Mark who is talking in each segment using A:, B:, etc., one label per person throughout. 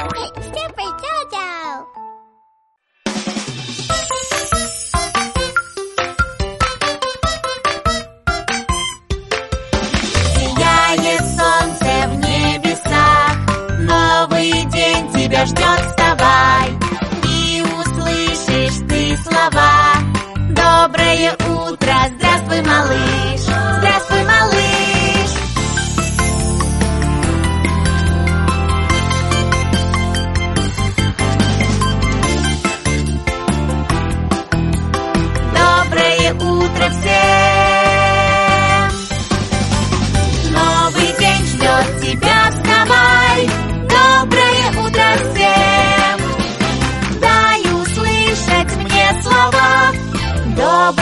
A: Степа
B: и солнце в небесах, Новый день тебя ждет, вставай! И услышишь ты слова Доброе утро, слова добрые.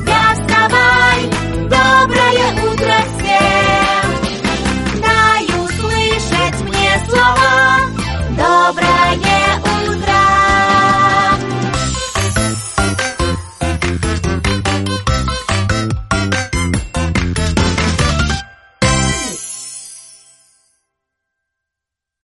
B: Biasta va.